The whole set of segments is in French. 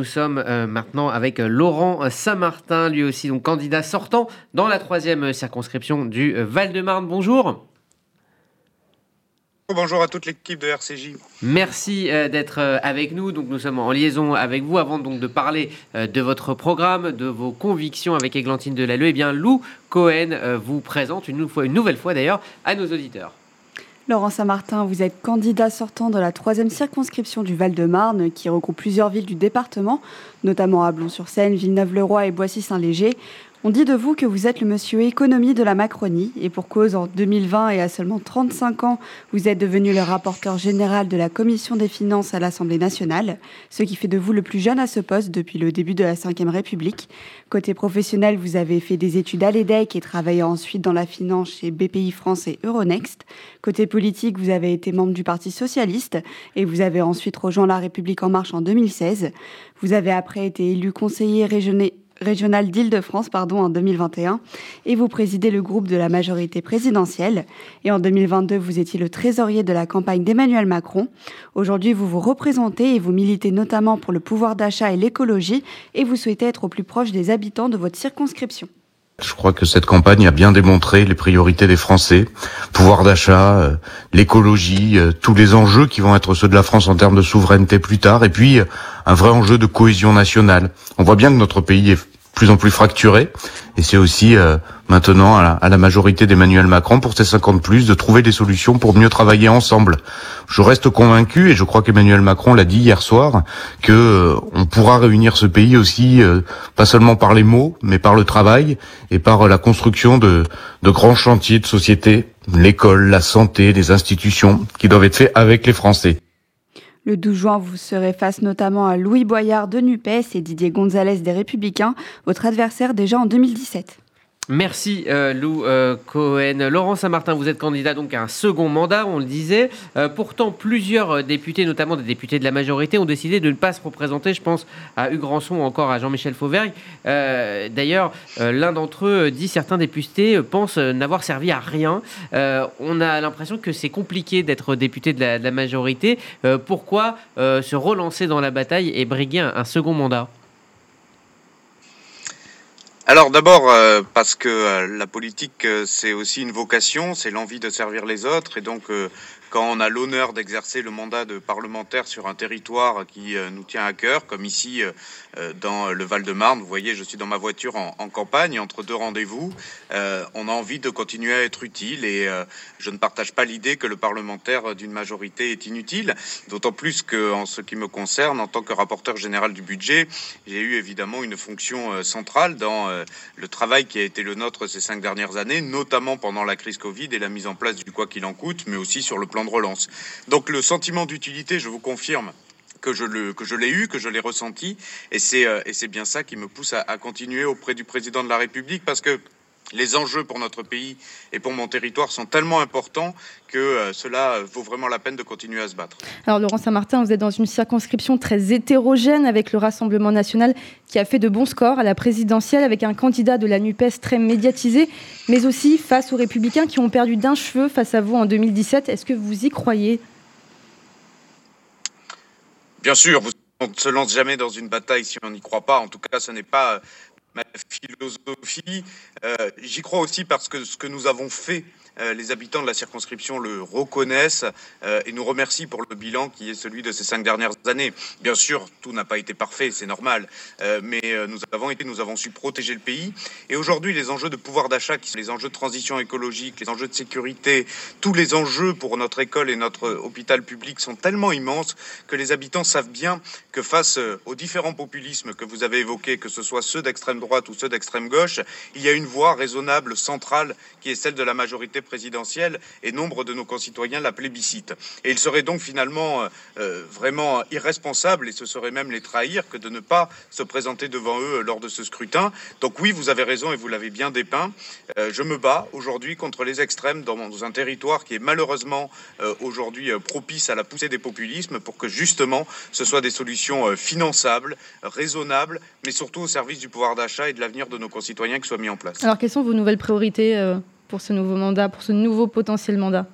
nous sommes maintenant avec Laurent Saint-Martin, lui aussi donc candidat sortant dans la troisième circonscription du Val-de-Marne. Bonjour. Bonjour à toute l'équipe de RCJ. Merci euh, d'être euh, avec nous. Donc nous sommes en liaison avec vous avant donc de parler euh, de votre programme, de vos convictions avec Églantine Delalleux. Eh bien, Lou Cohen vous présente une, fois, une nouvelle fois d'ailleurs à nos auditeurs. Laurent Saint-Martin, vous êtes candidat sortant de la troisième circonscription du Val-de-Marne, qui regroupe plusieurs villes du département, notamment à Blon-sur-Seine, Villeneuve-le-Roi et Boissy-Saint-Léger. On dit de vous que vous êtes le monsieur économie de la Macronie, et pour cause, en 2020 et à seulement 35 ans, vous êtes devenu le rapporteur général de la Commission des finances à l'Assemblée nationale, ce qui fait de vous le plus jeune à ce poste depuis le début de la Ve République. Côté professionnel, vous avez fait des études à l'EDEC et travaillé ensuite dans la finance chez BPI France et Euronext. Côté politique, vous avez été membre du Parti socialiste et vous avez ensuite rejoint La République en marche en 2016. Vous avez après été élu conseiller régional régional d'Île-de-France pardon, en 2021 et vous présidez le groupe de la majorité présidentielle. Et en 2022, vous étiez le trésorier de la campagne d'Emmanuel Macron. Aujourd'hui, vous vous représentez et vous militez notamment pour le pouvoir d'achat et l'écologie et vous souhaitez être au plus proche des habitants de votre circonscription. Je crois que cette campagne a bien démontré les priorités des Français, pouvoir d'achat, euh, l'écologie, euh, tous les enjeux qui vont être ceux de la France en termes de souveraineté plus tard, et puis euh, un vrai enjeu de cohésion nationale. On voit bien que notre pays est plus en plus fracturé. Et c'est aussi euh, maintenant à la, majorité d'Emmanuel Macron pour ces 50 plus de trouver des solutions pour mieux travailler ensemble. Je reste convaincu et je crois qu'Emmanuel Macron l'a dit hier soir que euh, on pourra réunir ce pays aussi euh, pas seulement par les mots mais par le travail et par la construction de, de grands chantiers de société, l'école, la santé, les institutions qui doivent être faits avec les Français. Le 12 juin, vous serez face notamment à Louis Boyard de NUPES et Didier Gonzalez des Républicains, votre adversaire déjà en 2017. Merci euh, Lou euh, Cohen. Laurent Saint-Martin, vous êtes candidat donc à un second mandat, on le disait. Euh, pourtant, plusieurs députés, notamment des députés de la majorité, ont décidé de ne pas se représenter. Je pense à Hugues Rançon ou encore à Jean-Michel Fauvergue. D'ailleurs, l'un d'entre eux dit certains députés pensent n'avoir servi à rien. on a l'impression que c'est compliqué d'être député de la, majorité. pourquoi se relancer dans la bataille et briguer un second mandat? Alors d'abord euh, parce que euh, la politique euh, c'est aussi une vocation, c'est l'envie de servir les autres et donc quand on a l'honneur d'exercer le mandat de parlementaire sur un territoire qui euh, nous tient à cœur, comme ici euh, euh, dans le Val-de-Marne. Vous voyez, je suis dans ma voiture en, campagne, entre deux rendez-vous. on a envie de continuer à être utile et je ne partage pas l'idée que le parlementaire d'une majorité est inutile, d'autant plus que, en ce qui me concerne, en tant que rapporteur général du budget, j'ai eu évidemment une fonction centrale dans le travail qui a été le nôtre ces cinq dernières années, notamment pendant la crise Covid et la mise en place du quoi qu'il en coûte, mais aussi sur le plan relance. Donc le sentiment d'utilité, je vous confirme, que je l'ai eu, que je l'ai ressenti, et c'est euh, et bien ça qui me pousse à, continuer auprès du président de la République parce que les enjeux pour notre pays et pour mon territoire sont tellement importants que euh, cela vaut vraiment la peine de continuer à se battre. Alors Laurent Saint-Martin, vous êtes dans une circonscription très hétérogène avec le Rassemblement national qui a fait de bons scores à la présidentielle avec un candidat de la NUPES très médiatisé, mais aussi face aux républicains qui ont perdu d'un cheveu face à vous en 2017. Est-ce que vous y croyez? Bien sûr, on ne se lance jamais dans une bataille si on n'y croit pas. En tout cas, ce n'est pas ma philosophie. Euh, j'y crois aussi parce que ce que nous avons fait les habitants de la circonscription le reconnaissent euh, et nous remercient pour le bilan qui est celui de ces cinq dernières années. Bien sûr, tout n'a pas été parfait, c'est normal, euh, mais nous avons été, nous avons su protéger le pays. Et aujourd'hui, les enjeux de pouvoir d'achat, qui sont les enjeux de transition écologique, les enjeux de sécurité, tous les enjeux pour notre école et notre hôpital public sont tellement immenses que les habitants savent bien que face aux différents populismes que vous avez évoqués, que ce soit ceux d'extrême droite ou ceux d'extrême gauche, il y a une voie raisonnable, centrale, qui est celle de la majorité présidentielle et nombre de nos concitoyens la plébiscitent. Et il serait donc finalement euh, euh, vraiment irresponsable, et ce serait même les trahir, que de ne pas se présenter devant eux lors de ce scrutin. Donc oui, vous avez raison et vous l'avez bien dépeint. Euh, je me bats aujourd'hui contre les extrêmes dans un territoire qui est malheureusement aujourd'hui propice à la poussée des populismes pour que justement ce soit des solutions finançables, raisonnables, mais surtout au service du pouvoir d'achat et de l'avenir de nos concitoyens qui soient mis en place. Alors quelles sont vos nouvelles priorités pour ce nouveau mandat, pour ce nouveau potentiel mandat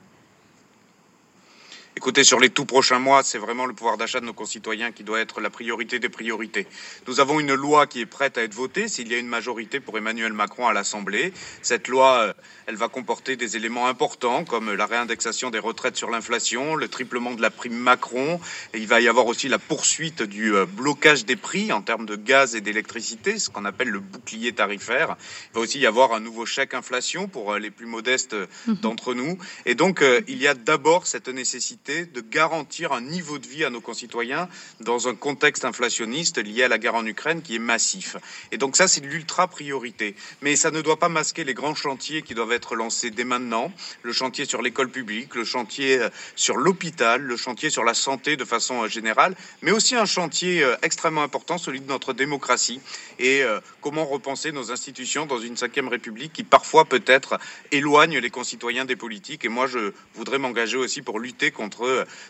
Écoutez, sur les tout prochains mois, c'est vraiment le pouvoir d'achat de nos concitoyens qui doit être la priorité des priorités. Nous avons une loi qui est prête à être votée s'il y a une majorité pour Emmanuel Macron à l'Assemblée. Cette loi, euh, elle va comporter des éléments importants comme la réindexation des retraites sur l'inflation, le triplement de la prime Macron. Et il va y avoir aussi la poursuite du euh, blocage des prix en termes de gaz et d'électricité, ce qu'on appelle le bouclier tarifaire. Il va aussi y avoir un nouveau chèque inflation pour euh, les plus modestes mhm. d'entre nous. Et donc, il y a d'abord cette nécessité de garantir un niveau de vie à nos concitoyens dans un contexte inflationniste lié à la guerre en Ukraine qui est massif. Et donc ça, c'est l'ultra priorité. Mais ça ne doit pas masquer les grands chantiers qui doivent être lancés dès maintenant. Le chantier sur l'école publique, le chantier euh, sur l'hôpital, le chantier sur la santé de façon euh, générale, mais aussi un chantier euh, extrêmement important, celui de notre démocratie et comment repenser nos institutions dans une cinquième république qui parfois peut-être éloigne les concitoyens des politiques. Et moi, je voudrais m'engager aussi pour lutter contre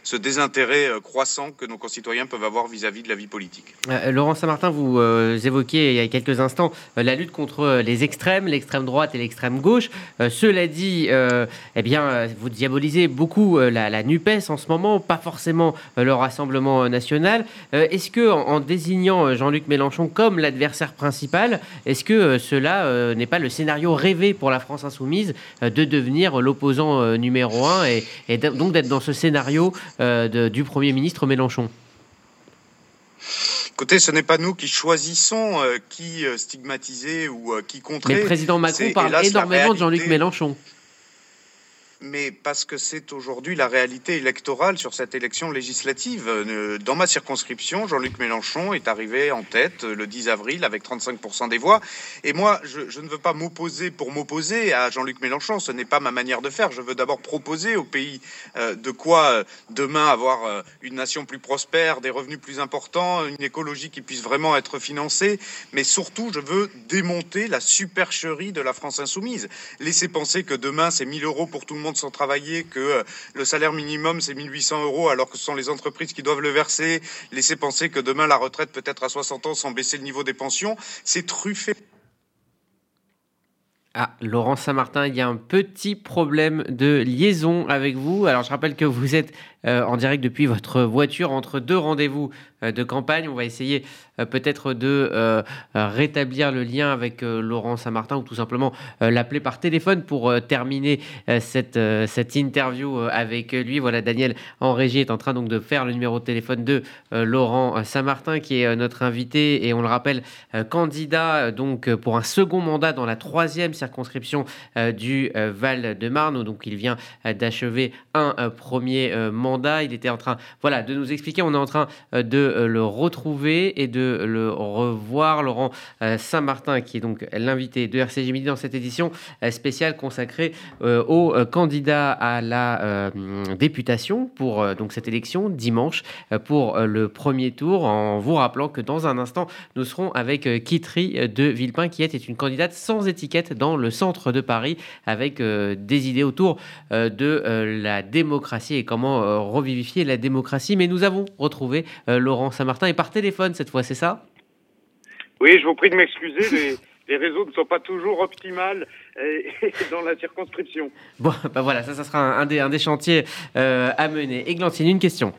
ce désintérêt croissant que nos concitoyens peuvent avoir vis-à-vis de la vie politique. Laurent Saint-Martin, vous évoquiez il y a quelques instants la lutte contre les extrêmes, l'extrême droite et l'extrême gauche. cela dit, eh bien, vous diabolisez beaucoup la, la, NUPES en ce moment, pas forcément le Rassemblement national. est-ce que, en, désignant Jean-Luc Mélenchon comme l'adversaire principal, est-ce que cela n'est pas le scénario rêvé pour la France insoumise de devenir l'opposant numéro un et donc d'être dans ce scénario du Premier ministre Mélenchon. Écoutez, ce n'est pas nous qui choisissons qui stigmatiser ou qui contrer. Mais le président Macron parle énormément de Jean-Luc Mélenchon mais parce que c'est aujourd'hui la réalité électorale sur cette élection législative. Euh, dans ma circonscription, Jean-Luc Mélenchon est arrivé en tête le 10 avril avec 35% des voix. Et moi, je, ne veux pas m'opposer pour m'opposer à Jean-Luc Mélenchon. Ce n'est pas ma manière de faire. Je veux d'abord proposer au pays euh, de quoi euh, demain avoir une nation plus prospère, des revenus plus importants, une écologie qui puisse vraiment être financée. Mais surtout, je veux démonter la supercherie de la France insoumise. Laisser penser que demain, c'est 1000 euros pour tout le monde sans travailler, que euh, le salaire minimum c'est 1800 euros alors que ce sont les entreprises qui doivent le verser, laisser penser que demain la retraite peut être à 60 ans sans baisser le niveau des pensions, c'est truffé. Laurent Saint-Martin, il y a un petit problème de liaison avec vous. Alors, je rappelle que vous êtes euh, en direct depuis votre voiture entre deux rendez-vous euh, de campagne. On va essayer euh, peut-être de rétablir le lien avec Laurent Saint-Martin ou tout simplement l'appeler par téléphone pour terminer cette, cette interview avec lui. Voilà, Daniel en régie est en train donc de faire le numéro de téléphone de Laurent Saint-Martin qui est notre invité et on le rappelle candidat donc pour un second mandat dans la troisième du Val-de-Marne. Donc il vient d'achever un premier mandat. Il était en train voilà de nous expliquer. On est en train de euh, le retrouver et de le revoir. Laurent euh, Saint-Martin, qui est donc l'invité de RCG Midi dans cette édition euh, spéciale consacrée aux candidats à la députation pour donc cette élection dimanche pour le premier tour. En vous rappelant que dans un instant, nous serons avec Kitry de Villepin, qui est une candidate sans étiquette dans le centre de Paris, avec des idées autour de la démocratie et comment revivifier la démocratie. Mais nous avons retrouvé Laurent Saint-Martin, et par téléphone cette fois, c'est ça? Oui, je vous prie de m'excuser. Les, réseaux ne sont pas toujours optimales dans la circonscription. Bon, ben voilà, ça, ça sera un, des, un des, chantiers euh, à mener. Églantine, une question.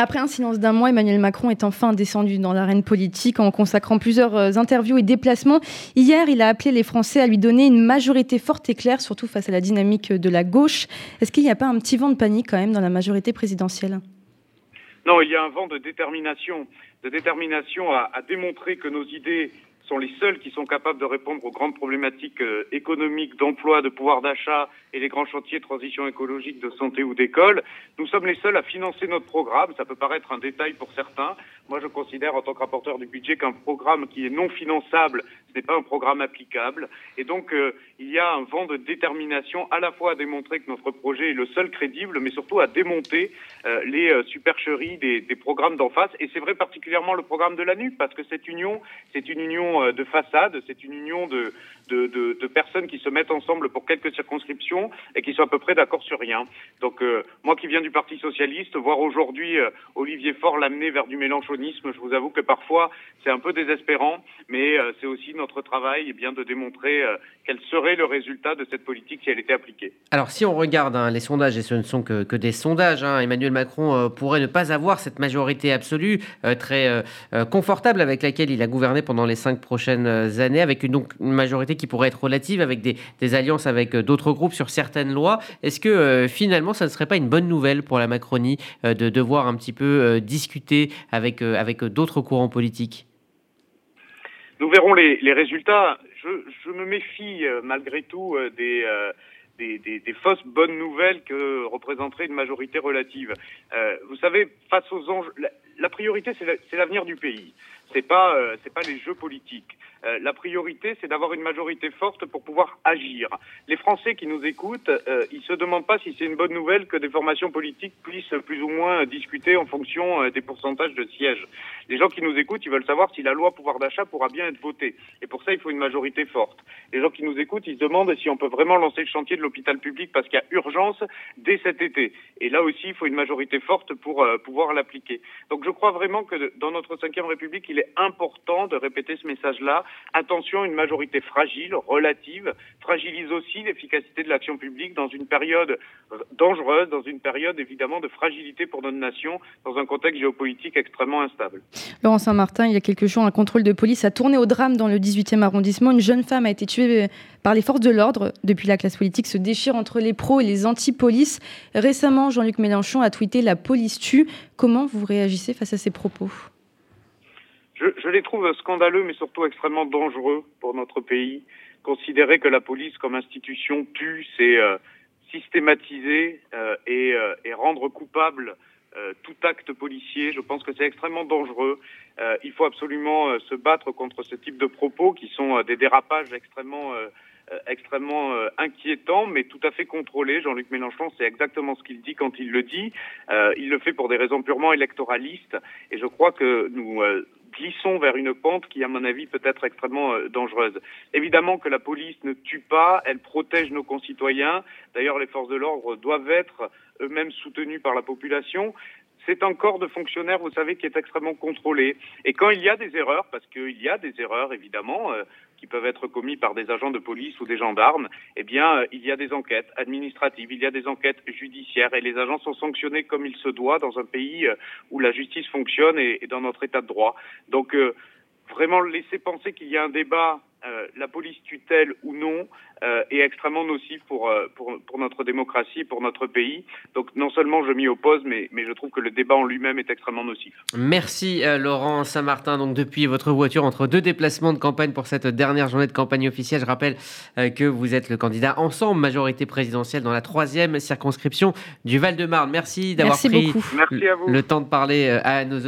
Après un silence d'un mois, Emmanuel Macron est enfin descendu dans l'arène politique en consacrant plusieurs euh, interviews et déplacements. Hier, il a appelé les Français à lui donner une majorité forte et claire, surtout face à la dynamique de la gauche. Est-ce qu'il n'y a pas un petit vent de panique quand même dans la majorité présidentielle? Non, il y a un vent de détermination, de détermination à, démontrer que nos idées sont les seules qui sont capables de répondre aux grandes problématiques euh, économiques, d'emploi, de pouvoir d'achat et les grands chantiers de transition écologique, de santé ou d'école. Nous sommes les seuls à financer notre programme. Ça peut paraître un détail pour certains. Moi, je considère en tant que rapporteur du budget qu'un programme qui est non finançable, ce n'est pas un programme applicable. Et donc, euh, il y a un vent de détermination à la fois à démontrer que notre projet est le seul crédible, mais surtout à démonter euh, les euh, supercheries des, programmes d'en face. Et c'est vrai particulièrement le programme de la NUP, parce que cette union, c'est une union de façade, c'est une union de, personnes qui se mettent ensemble pour quelques circonscriptions et qui sont à peu près d'accord sur rien. Donc, moi qui viens du Parti socialiste, voir aujourd'hui Olivier Faure l'amener vers du mélange macronisme. Je vous avoue que parfois c'est un peu désespérant, mais euh, c'est aussi notre travail eh bien de démontrer euh, quel serait le résultat de cette politique si elle était appliquée. Alors si on regarde hein, les sondages, et ce ne sont que, que des sondages, hein, Emmanuel Macron euh, pourrait ne pas avoir cette majorité absolue très confortable avec laquelle il a gouverné pendant les cinq prochaines années, avec une, donc, une majorité qui pourrait être relative, avec des, des alliances avec d'autres groupes sur certaines lois. Est-ce que finalement ça ne serait pas une bonne nouvelle pour la Macronie de devoir un petit peu discuter avec, avec d'autres courants politiques? Nous verrons les, résultats. Je, me méfie euh, malgré tout euh, des, euh, des, fausses bonnes nouvelles que représenterait une majorité relative. vous savez, face aux enjeux, la priorité c'est l'avenir du pays. C'est pas c'est pas les jeux politiques. Euh, la priorité, c'est d'avoir une majorité forte pour pouvoir agir. Les Français qui nous écoutent, euh, ils se demandent pas si c'est une bonne nouvelle que des formations politiques puissent plus ou moins discuter en fonction euh, des pourcentages de sièges. Les gens qui nous écoutent, ils veulent savoir si la loi pouvoir d'achat pourra bien être votée. Et pour ça, il faut une majorité forte. Les gens qui nous écoutent, ils se demandent si on peut vraiment lancer le chantier de l'hôpital public parce qu'il y a urgence dès cet été. Et là aussi, il faut une majorité forte pour euh, pouvoir l'appliquer. Donc je crois vraiment que dans notre cinquième République, il important de répéter ce message-là Attention, une majorité fragile, relative, fragilise aussi l'efficacité de l'action publique dans une période dangereuse, dans une période évidemment de fragilité pour notre nation, dans un contexte géopolitique extrêmement instable. Laurent Saint-Martin, il y a quelques jours, un contrôle de police a tourné au drame dans le 18e arrondissement. Une jeune femme a été tuée par les forces de l'ordre. Depuis, la classe politique se déchire entre les pros et les anti-police. Récemment, Jean-Luc Mélenchon a tweeté La police tue. Comment vous réagissez face à ces propos? Je, je, les trouve scandaleux, mais surtout extrêmement dangereux pour notre pays. Considérer que la police comme institution tue, c'est euh, systématiser euh, et, euh, et, rendre coupable euh, tout acte policier. Je pense que c'est extrêmement dangereux. Euh, il faut absolument se battre contre ce type de propos qui sont des dérapages extrêmement extrêmement euh, inquiétants, mais tout à fait contrôlés. Jean-Luc Mélenchon, c'est exactement ce qu'il dit quand il le dit. Euh, il le fait pour des raisons purement électoralistes, et je crois que nous glissons vers une pente qui, à mon avis, peut être extrêmement euh, dangereuse. Évidemment que la police ne tue pas, elle protège nos concitoyens. D'ailleurs, les forces de l'ordre doivent être eux-mêmes soutenus par la population. C'est un corps de fonctionnaires, vous savez, qui est extrêmement contrôlé. Et quand il y a des erreurs, parce qu'il y a des erreurs, évidemment, euh, qui peuvent être commises par des agents de police ou des gendarmes, eh bien, euh, il y a des enquêtes administratives, il y a des enquêtes judiciaires, et les agents sont sanctionnés comme il se doit dans un pays euh, où la justice fonctionne et, dans notre état de droit. Donc, vraiment laisser penser qu'il y a un débat euh, la police tutelle ou non euh, est extrêmement nocif pour, euh, pour, pour, notre démocratie, pour notre pays. Donc non seulement je m'y oppose, mais, mais je trouve que le débat en lui-même est extrêmement nocif. Merci Laurent Saint-Martin. Donc depuis votre voiture entre deux déplacements de campagne pour cette dernière journée de campagne officielle, je rappelle que vous êtes le candidat ensemble majorité présidentielle dans la troisième circonscription du Val-de-Marne. Merci d'avoir pris le temps de parler à nos auditeurs.